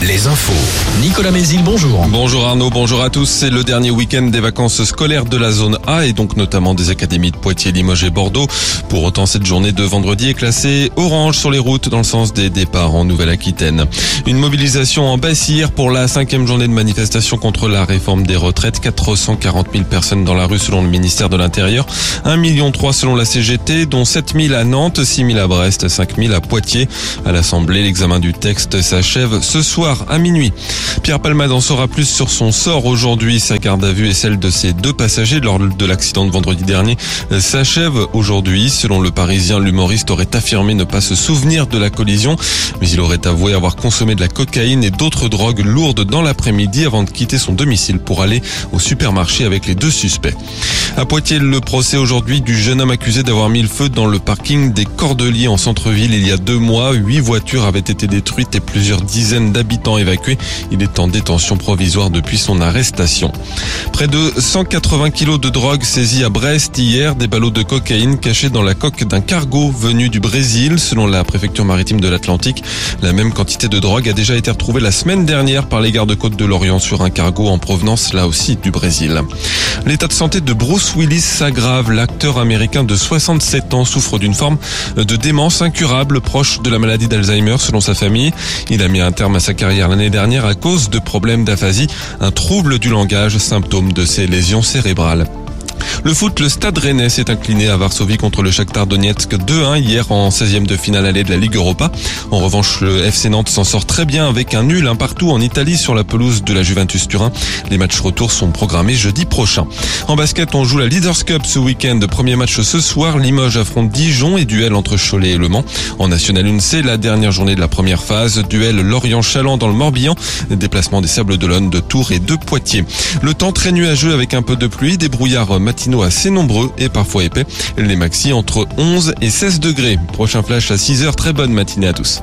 Les infos. Nicolas Mézil, bonjour. Bonjour Arnaud, bonjour à tous. C'est le dernier week-end des vacances scolaires de la zone A et donc notamment des académies de Poitiers, Limoges et Bordeaux. Pour autant, cette journée de vendredi est classée orange sur les routes dans le sens des départs en Nouvelle-Aquitaine. Une mobilisation en baisse hier pour la cinquième journée de manifestation contre la réforme des retraites. 440 000 personnes dans la rue selon le ministère de l'Intérieur. 1 million 3 selon la CGT, dont 7 000 à Nantes, 6 000 à Brest, 5 000 à Poitiers. À l'Assemblée, l'examen du texte s'achève ce soir à minuit. Pierre Palmade en saura plus sur son sort aujourd'hui. Sa garde à vue et celle de ses deux passagers lors de l'accident de vendredi dernier s'achève aujourd'hui. Selon le Parisien, l'humoriste aurait affirmé ne pas se souvenir de la collision, mais il aurait avoué avoir consommé de la cocaïne et d'autres drogues lourdes dans l'après-midi avant de quitter son domicile pour aller au supermarché avec les deux suspects. À Poitiers, le procès aujourd'hui du jeune homme accusé d'avoir mis le feu dans le parking des Cordeliers en centre-ville il y a deux mois. Huit voitures avaient été détruites et plusieurs dizaines d'habitants évacués. Il est en détention provisoire depuis son arrestation. Près de 180 kilos de drogue saisis à Brest hier, des ballots de cocaïne cachés dans la coque d'un cargo venu du Brésil. Selon la préfecture maritime de l'Atlantique, la même quantité de drogue a déjà été retrouvée la semaine dernière par les gardes-côtes de l'Orient sur un cargo en provenance là aussi du Brésil. L'état de santé de Bruce Willis s'aggrave. L'acteur américain de 67 ans souffre d'une forme de démence incurable proche de la maladie d'Alzheimer selon sa famille. Il a mis un terme à sa carrière l'année dernière à cause de problèmes d'aphasie, un trouble du langage, symptôme de ses lésions cérébrales. Le foot, le Stade Rennais s'est incliné à Varsovie contre le Shakhtar Donetsk 2-1 hier en 16e de finale allée de la Ligue Europa. En revanche, le FC Nantes s'en sort très bien avec un nul un partout en Italie sur la pelouse de la Juventus Turin. Les matchs retour sont programmés jeudi prochain. En basket, on joue la Leaders Cup ce week-end. Premier match ce soir, Limoges affronte Dijon et duel entre Cholet et Le Mans. En National 1, c'est la dernière journée de la première phase. Duel Lorient-Chaland dans le Morbihan. Déplacement des Sables d'Olonne de Tours et de Poitiers. Le temps très nuageux avec un peu de pluie, des brouillards matinaux assez nombreux et parfois épais. Les maxi entre 11 et 16 degrés. Prochain flash à 6 heures. Très bonne matinée à tous.